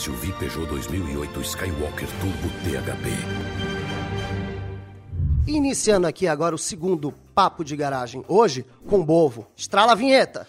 SUV Peugeot 2008 Skywalker Turbo THP. Iniciando aqui agora o segundo papo de garagem. Hoje com Bovo. Estrala a vinheta.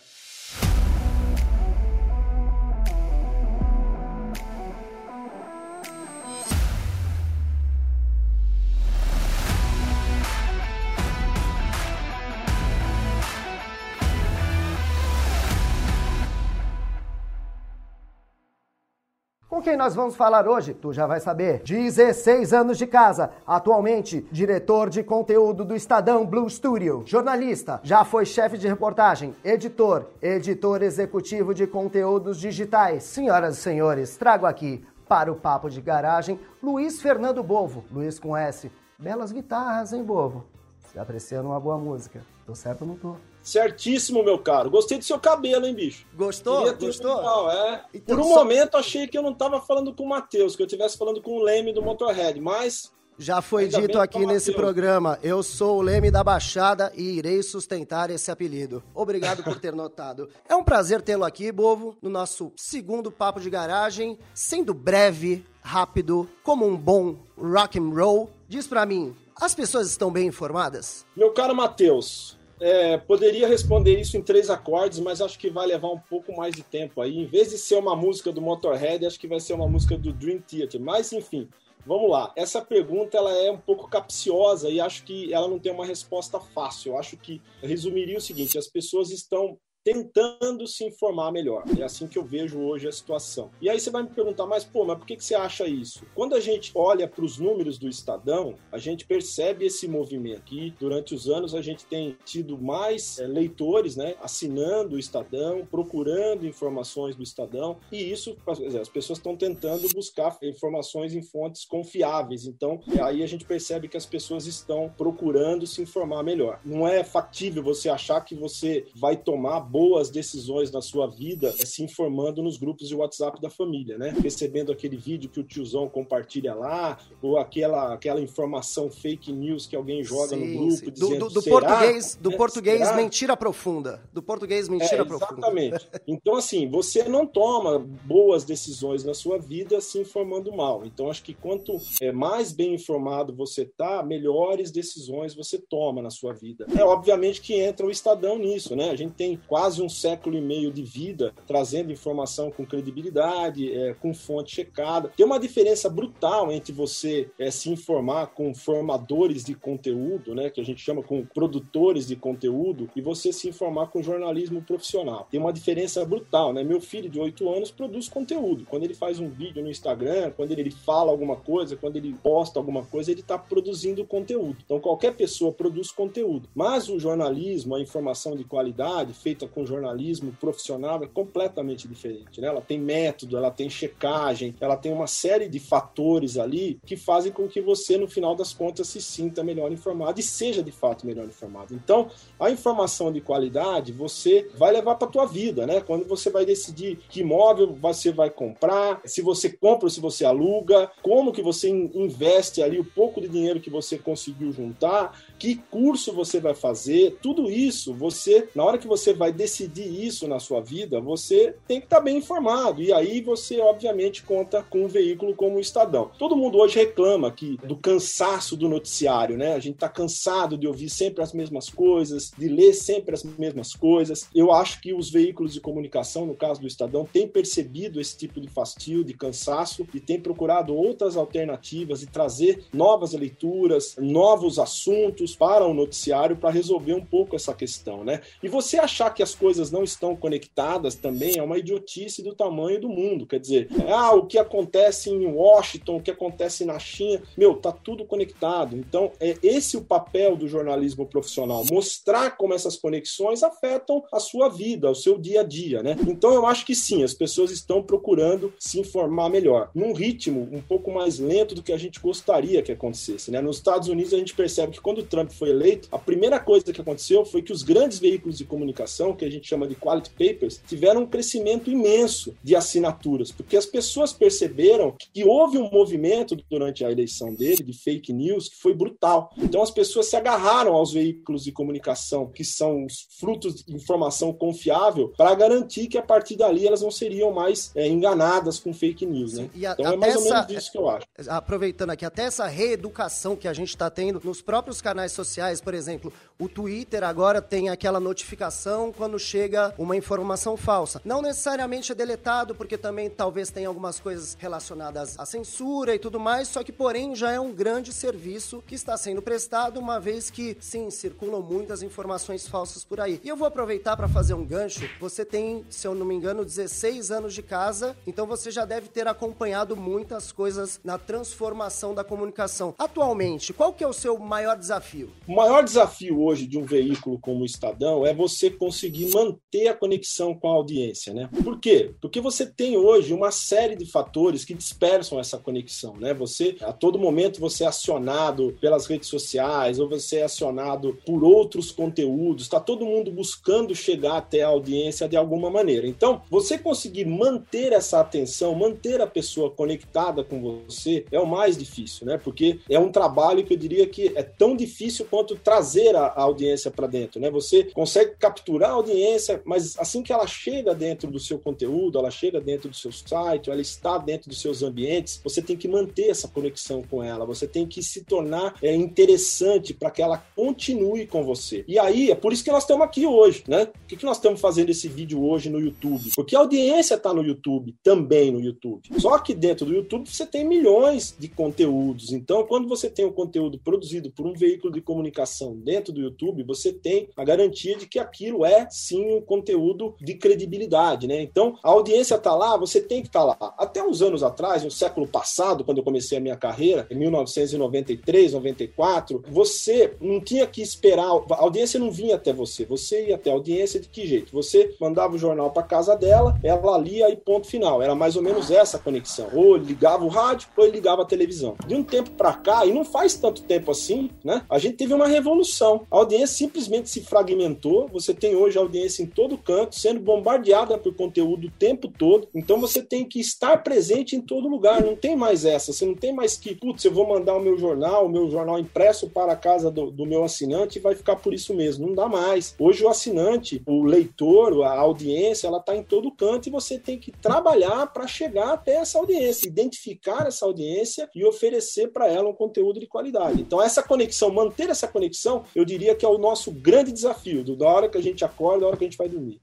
Com quem nós vamos falar hoje? Tu já vai saber. 16 anos de casa, atualmente diretor de conteúdo do Estadão Blue Studio, jornalista, já foi chefe de reportagem, editor, editor executivo de conteúdos digitais. Senhoras e senhores, trago aqui para o papo de garagem Luiz Fernando Bovo, Luiz com S. Belas guitarras, hein, Bovo? Se apreciando uma boa música. Tô certo ou não tô? Certíssimo, meu caro. Gostei do seu cabelo, hein, bicho? Gostou? Gostou? Legal, é. Então, Por um só- momento achei que eu não tava falando com o Matheus, que eu estivesse falando com o Leme do Motorhead, mas Já foi dito aqui nesse programa, eu sou o Leme da Baixada e irei sustentar esse apelido. Obrigado por ter notado. É um prazer tê-lo aqui, Bovo, no nosso segundo papo de garagem, sendo breve, rápido, como um bom rock and roll. Diz pra mim, as pessoas estão bem informadas? Meu caro Matheus, é, poderia responder isso em três acordes, mas acho que vai levar um pouco mais de tempo aí. Em vez de ser uma música do Motorhead, acho que vai ser uma música do Dream Theater. Mas, enfim, vamos lá. Essa pergunta ela é um pouco capciosa e acho que ela não tem uma resposta fácil. Eu acho que resumiria o seguinte: as pessoas estão tentando se informar melhor. É assim que eu vejo hoje a situação. E aí você vai me perguntar, mas pô, mas por que, que você acha isso? Quando a gente olha para os números do Estadão, a gente percebe esse movimento. Que durante os anos a gente tem tido mais é, leitores, né, assinando o Estadão, procurando informações do Estadão, e isso as pessoas estão tentando buscar informações em fontes confiáveis. Então, aí a gente percebe que as pessoas estão procurando se informar melhor. Não é factível você achar que você vai tomar boas decisões na sua vida é, se informando nos grupos de WhatsApp da família, né? Recebendo aquele vídeo que o tiozão compartilha lá, ou aquela, aquela informação fake news que alguém joga no Sim, grupo sim. Do, dizendo do- do "Será?" português, do É, português será? mentira profunda. Do português mentira É, profunda. exatamente. Então, assim, você não toma boas decisões na sua vida se informando mal. Então, acho que quanto é, mais bem informado você tá, melhores decisões você toma na sua vida. É obviamente que entra o Estadão nisso, né? A gente tem quase um século e meio de vida trazendo informação com credibilidade, é, com fonte checada. Tem uma diferença brutal entre você é, se informar com formadores de conteúdo, né? Que a gente chama com produtores de conteúdo, e você se informar com jornalismo profissional. Tem uma diferença brutal, né? Meu filho de 8 anos produz conteúdo. Quando ele faz um vídeo no Instagram, quando ele fala alguma coisa, quando ele posta alguma coisa, ele está produzindo conteúdo. Então qualquer pessoa produz conteúdo. Mas o jornalismo, a informação de qualidade feita com jornalismo profissional é completamente diferente, né? Ela tem método, ela tem checagem, ela tem uma série de fatores ali que fazem com que você, no final das contas, se sinta melhor informado e seja de fato melhor informado. Então, a informação de qualidade você vai levar para tua vida, né? Quando você vai decidir que imóvel você vai comprar, se você compra ou se você aluga, como que você in- investe ali o pouco de dinheiro que você conseguiu juntar, que curso você vai fazer, tudo isso, você, na hora que você vai decidir isso na sua vida, você tem que estar bem informado. E aí você, obviamente, conta com um veículo como o Estadão. Todo mundo hoje reclama que do cansaço do noticiário, né? A gente tá cansado de ouvir sempre as mesmas coisas, de ler sempre as mesmas coisas. Eu acho que os veículos de comunicação, no caso do Estadão, têm percebido esse tipo de fastio, de cansaço e têm procurado outras alternativas e trazer novas leituras, novos assuntos para o noticiário para resolver um pouco essa questão, né? E você achar que as coisas não estão conectadas também é uma idiotice do tamanho do mundo. Quer dizer, ah, o que acontece em Washington, o que acontece na China, meu, tá tudo conectado. Então, é esse o papel do jornalismo profissional, mostrar como essas conexões afetam a sua vida, o seu dia a dia, né? Então, eu acho que sim, as pessoas estão procurando se informar melhor, num ritmo um pouco mais lento do que a gente gostaria que acontecesse, né? Nos Estados Unidos a gente percebe que quando o Trump Trump foi eleito, a primeira coisa que aconteceu foi que os grandes veículos de comunicação, que a gente chama de quality papers, tiveram um crescimento imenso de assinaturas, porque as pessoas perceberam que houve um movimento durante a eleição dele de fake news que foi brutal. Então as pessoas se agarraram aos veículos de comunicação que são frutos de informação confiável para garantir que a partir dali elas não seriam mais é, enganadas com fake news, né? A, então é mais essa, ou menos isso que eu acho. Aproveitando aqui, até essa reeducação que a gente está tendo nos próprios canais sociais, por exemplo, o Twitter agora tem aquela notificação quando chega uma informação falsa. Não necessariamente é deletado, porque também talvez tenha algumas coisas relacionadas à censura e tudo mais, só que porém já é um grande serviço que está sendo prestado, uma vez que sim, circulam muitas informações falsas por aí. E eu vou aproveitar para fazer um gancho. Você tem, se eu não me engano, 16 anos de casa, então você já deve ter acompanhado muitas coisas na transformação da comunicação. Atualmente, qual que é o seu maior desafio? O maior desafio hoje de um veículo como o Estadão é você conseguir manter a conexão com a audiência, né? Por quê? Porque você tem hoje uma série de fatores que dispersam essa conexão, né? Você a todo momento você é acionado pelas redes sociais ou você é acionado por outros conteúdos, está todo mundo buscando chegar até a audiência de alguma maneira. Então, você conseguir manter essa atenção, manter a pessoa conectada com você é o mais difícil, né? Porque é um trabalho que eu diria que é tão difícil quanto trazer a, a audiência para dentro, né? Você consegue capturar a audiência, mas assim que ela chega dentro do seu conteúdo, ela chega dentro do seu site, ela está dentro dos seus ambientes, você tem que manter essa conexão com ela, você tem que se tornar é, interessante para que ela continue com você. E aí, é por isso que nós estamos aqui hoje, né? Que, que nós estamos fazendo esse vídeo hoje no YouTube? Porque a audiência está no YouTube, também no YouTube. Só que dentro do YouTube você tem milhões de conteúdos. Então, quando você tem um conteúdo produzido por um veículo de comunicação dentro do YouTube, você tem a garantia de que aquilo é sim um conteúdo de credibilidade, né? Então, a audiência está lá, você tem que estar tá lá. Até uns anos atrás, no século passado, quando eu comecei a minha carreira, em 1993, 94, você não tinha que esperar, a audiência não vinha até você, você ia até a audiência de que jeito? Você mandava o jornal para casa dela, ela lia e ponto final. Era mais ou menos essa conexão. Ou ligava o rádio, ou ligava a televisão. De um tempo para cá, e não faz tanto tempo assim, né? A gente teve uma revolução. A audiência simplesmente se fragmentou. Você tem hoje audiência em todo canto, sendo bombardeada por conteúdo o tempo todo. Então você tem que estar presente em todo lugar. Não tem mais essa. Você não tem mais que, putz, eu vou mandar o meu jornal, o meu jornal impresso para a casa do, do meu assinante e vai ficar por isso mesmo. Não dá mais. Hoje o assinante, o leitor, a audiência, ela está em todo canto e você tem que trabalhar para chegar até essa audiência, identificar essa audiência e oferecer para ela um conteúdo de qualidade. Então essa conexão, manter essa conexão, eu diria que é o nosso grande desafio, da hora que a gente acorda, da hora que a gente vai dormir.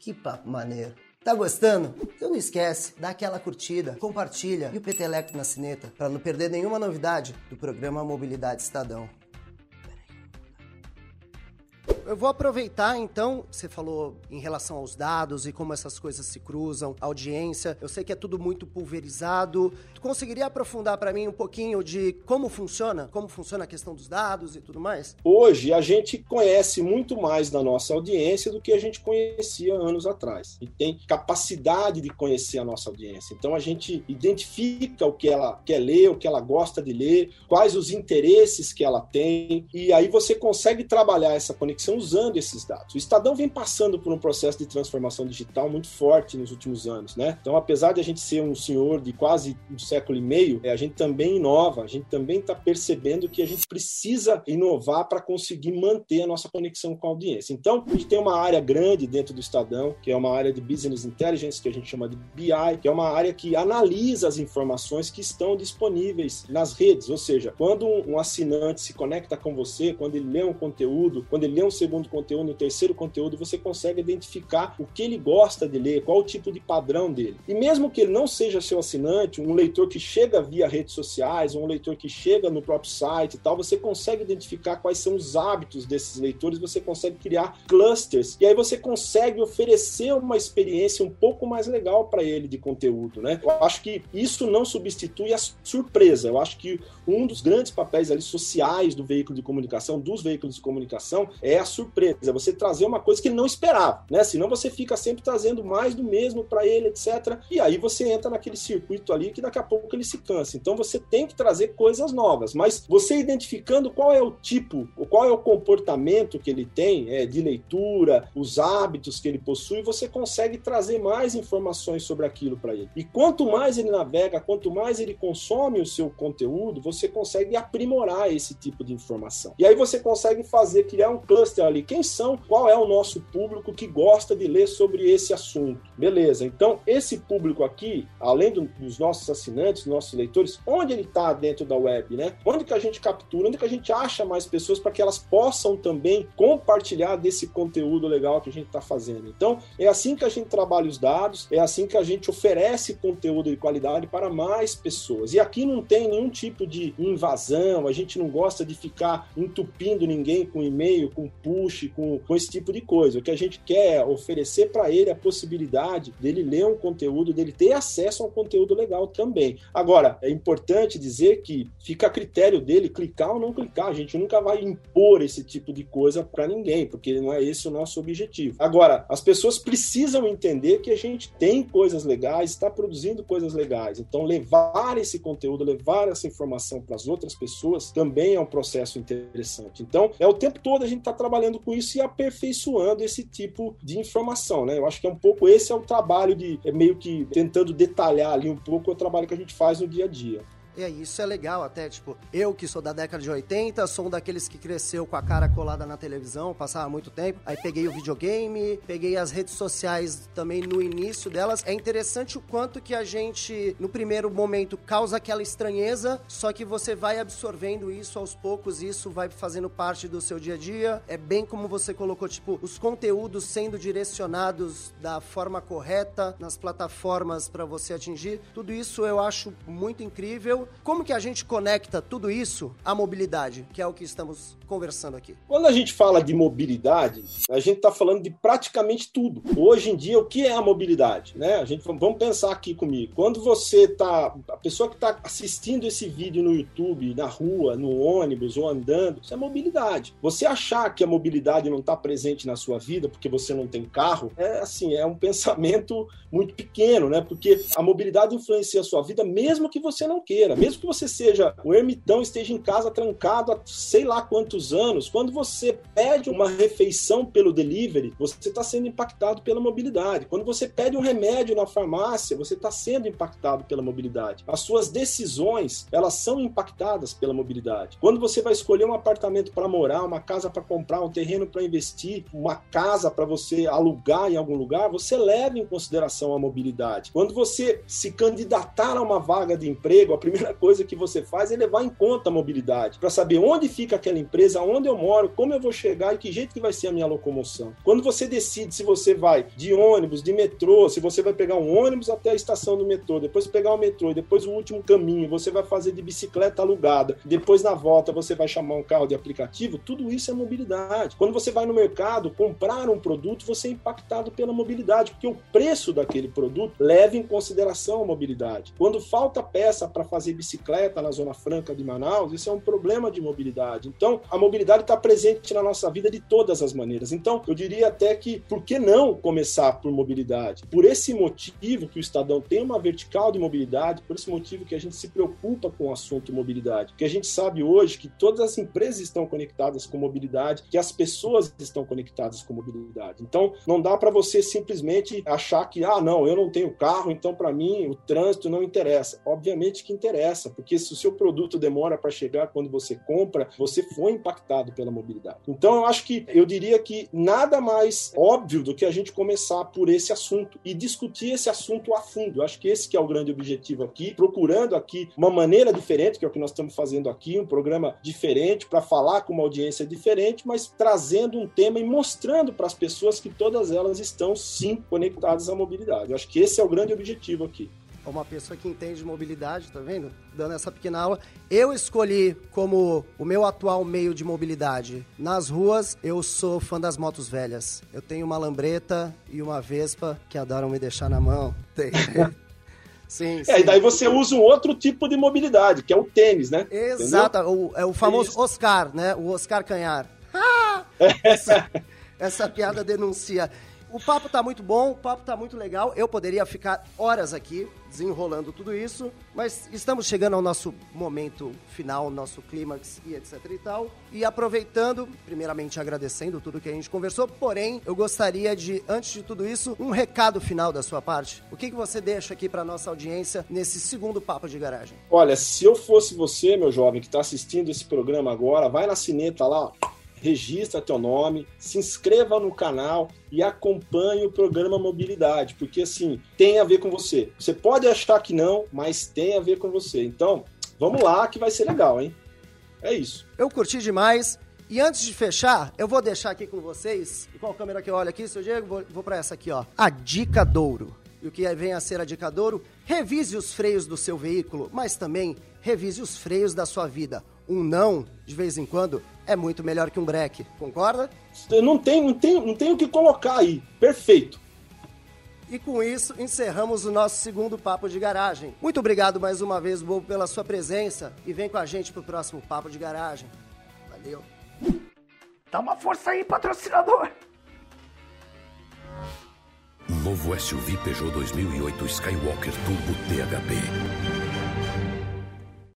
Que papo maneiro. Tá gostando? Então não esquece, dá aquela curtida, compartilha e o peteleco na sineta para não perder nenhuma novidade do programa Mobilidade Estadão eu vou aproveitar então, você falou em relação aos dados e como essas coisas se cruzam, audiência. Eu sei que é tudo muito pulverizado. Conseguiria aprofundar para mim um pouquinho de como funciona, como funciona a questão dos dados e tudo mais? Hoje a gente conhece muito mais da nossa audiência do que a gente conhecia anos atrás. E tem capacidade de conhecer a nossa audiência. Então a gente identifica o que ela quer ler, o que ela gosta de ler, quais os interesses que ela tem, e aí você consegue trabalhar essa conexão usando esses dados. O Estadão vem passando por um processo de transformação digital muito forte nos últimos anos, né? Então, apesar de a gente ser um senhor de quase um século e meio, é, a gente também inova, a gente também está percebendo que a gente precisa inovar para conseguir manter a nossa conexão com a audiência. Então, a gente tem uma área grande dentro do Estadão, que é uma área de Business Intelligence, que a gente chama de BI, que é uma área que analisa as informações que estão disponíveis nas redes, ou seja, quando um assinante se conecta com você, quando ele lê um conteúdo, quando ele lê um segundo conteúdo, no terceiro conteúdo, você consegue identificar o que ele gosta de ler, qual o tipo de padrão dele. E mesmo que ele não seja seu assinante, um leitor que chega via redes sociais, um leitor que chega no próprio site e tal, você consegue identificar quais são os hábitos desses leitores, você consegue criar clusters e aí você consegue oferecer uma experiência um pouco mais legal para ele de conteúdo, né? Eu acho que isso não substitui a surpresa. Eu acho que um dos grandes papéis ali sociais do veículo de comunicação, dos veículos de comunicação, é a surpresa, você trazer uma coisa que ele não esperava, né? Senão você fica sempre trazendo mais do mesmo para ele, etc. E aí você entra naquele circuito ali que daqui a pouco ele se cansa. Então você tem que trazer coisas novas, mas você identificando qual é o tipo, qual é o comportamento que ele tem é, de leitura, os hábitos que ele possui, você consegue trazer mais informações sobre aquilo para ele. E quanto mais ele navega, quanto mais ele consome o seu conteúdo, você consegue aprimorar esse tipo de informação. E aí você consegue fazer, criar um cluster ali. Quem são, qual é o nosso público que gosta de ler sobre esse assunto? Beleza, então esse público aqui, além do, dos nossos assinantes, nossos leitores, onde ele está dentro da web, né? Onde que a gente captura, onde que a gente acha mais pessoas para que elas possam também compartilhar desse conteúdo legal que a gente está fazendo. Então, é assim que a gente trabalha os dados, é assim que a gente oferece conteúdo de qualidade para mais pessoas. E aqui não tem nenhum tipo de invasão, a gente não gosta de ficar entupindo ninguém com e-mail, com push, com, com esse tipo de coisa. O que a gente quer é oferecer para ele a possibilidade dele ler um conteúdo, dele ter acesso a um conteúdo legal também. Agora, é importante dizer que fica a critério dele clicar ou não clicar. A gente nunca vai impor esse tipo de coisa para ninguém, porque não é esse o nosso objetivo. Agora, as pessoas precisam entender que a gente tem coisas legais, está produzindo coisas legais. Então, levar esse conteúdo, levar essa informação para as outras pessoas também é um processo interessante. Então, é o tempo todo a gente está trabalhando com isso e aperfeiçoando esse tipo de informação, né? Eu acho que é um pouco esse é o trabalho de é meio que tentando detalhar ali um pouco o trabalho que a gente faz no dia a dia. E aí, isso é legal até, tipo, eu que sou da década de 80, sou um daqueles que cresceu com a cara colada na televisão, passava muito tempo. Aí peguei o videogame, peguei as redes sociais também no início delas. É interessante o quanto que a gente, no primeiro momento, causa aquela estranheza, só que você vai absorvendo isso aos poucos, isso vai fazendo parte do seu dia a dia. É bem como você colocou, tipo, os conteúdos sendo direcionados da forma correta nas plataformas para você atingir. Tudo isso eu acho muito incrível como que a gente conecta tudo isso à mobilidade, que é o que estamos conversando aqui? Quando a gente fala de mobilidade, a gente está falando de praticamente tudo. Hoje em dia, o que é a mobilidade? Né? A gente vamos pensar aqui comigo. Quando você está, a pessoa que está assistindo esse vídeo no YouTube, na rua, no ônibus ou andando, isso é mobilidade. Você achar que a mobilidade não está presente na sua vida porque você não tem carro, é assim, é um pensamento muito pequeno, né? Porque a mobilidade influencia a sua vida mesmo que você não queira, mesmo que você seja o ermitão, esteja em casa trancado há sei lá quantos anos, quando você pede uma refeição pelo delivery, você está sendo impactado pela mobilidade. Quando você pede um remédio na farmácia, você está sendo impactado pela mobilidade. As suas decisões, elas são impactadas pela mobilidade. Quando você vai escolher um apartamento para morar, uma casa para comprar, um terreno para investir, uma casa para você alugar em algum lugar, você leva em consideração a mobilidade. Quando você se candidatar a uma vaga de emprego, a primeira coisa que você faz é levar em conta a mobilidade, para saber onde fica aquela empresa, onde eu moro, como eu vou chegar e que jeito que vai ser a minha locomoção. Quando você decide se você vai de ônibus, de metrô, se você vai pegar um ônibus até a estação do metrô, depois pegar o metrô e depois o último caminho, você vai fazer de bicicleta alugada, depois na volta você vai chamar um carro de aplicativo, tudo isso é mobilidade. Quando você vai no mercado comprar um produto, você é impactado pela mobilidade, porque o preço daquele produto leva em consideração a mobilidade. Quando falta peça para fazer bicicleta na Zona Franca de Manaus, isso é um problema de mobilidade. Então, a mobilidade está presente na nossa vida de todas as maneiras. Então, eu diria até que por que não começar por mobilidade? Por esse motivo que o Estadão tem uma vertical de mobilidade, por esse motivo que a gente se preocupa com o assunto mobilidade, que a gente sabe hoje que todas as empresas estão conectadas com mobilidade, que as pessoas estão conectadas com mobilidade. Então, não dá para você simplesmente achar que, ah, não, eu não tenho carro, então para mim o trânsito não interessa. Obviamente que interessa, porque se o seu produto demora para chegar quando você compra, você foi impactado pela mobilidade. Então, eu acho que eu diria que nada mais óbvio do que a gente começar por esse assunto e discutir esse assunto a fundo. Eu acho que esse que é o grande objetivo aqui, procurando aqui uma maneira diferente, que é o que nós estamos fazendo aqui, um programa diferente para falar com uma audiência diferente, mas trazendo um tema e mostrando para as pessoas que todas elas estão sim conectadas à mobilidade. Eu acho que esse é o grande objetivo aqui uma pessoa que entende de mobilidade, tá vendo? Dando essa pequena aula. Eu escolhi como o meu atual meio de mobilidade nas ruas, eu sou fã das motos velhas. Eu tenho uma lambreta e uma Vespa que adoram me deixar na mão. Tem. Sim, é, sim. e daí você usa um outro tipo de mobilidade, que é o tênis, né? Exato, o, é o famoso Isso. Oscar, né? O Oscar Canhar. Ah! essa, essa piada denuncia. O papo tá muito bom, o papo tá muito legal. Eu poderia ficar horas aqui desenrolando tudo isso, mas estamos chegando ao nosso momento final, nosso clímax e etc e tal. E aproveitando, primeiramente agradecendo tudo que a gente conversou, porém, eu gostaria de, antes de tudo isso, um recado final da sua parte. O que, que você deixa aqui para nossa audiência nesse segundo papo de garagem? Olha, se eu fosse você, meu jovem, que está assistindo esse programa agora, vai na cineta lá, ó registra teu nome, se inscreva no canal e acompanhe o programa Mobilidade, porque assim, tem a ver com você. Você pode achar que não, mas tem a ver com você. Então, vamos lá que vai ser legal, hein? É isso. Eu curti demais. E antes de fechar, eu vou deixar aqui com vocês. Qual câmera que eu olho aqui, seu Diego? Vou, vou para essa aqui, ó. A dica Douro. E o que vem a ser a dica Douro? Revise os freios do seu veículo, mas também revise os freios da sua vida. Um não, de vez em quando, é muito melhor que um break. Concorda? Não tem, não tem, não tem o que colocar aí. Perfeito. E com isso, encerramos o nosso segundo Papo de Garagem. Muito obrigado mais uma vez, Bobo, pela sua presença. E vem com a gente pro próximo Papo de Garagem. Valeu. Dá uma força aí, patrocinador. Novo SUV Peugeot 2008 Skywalker Turbo THP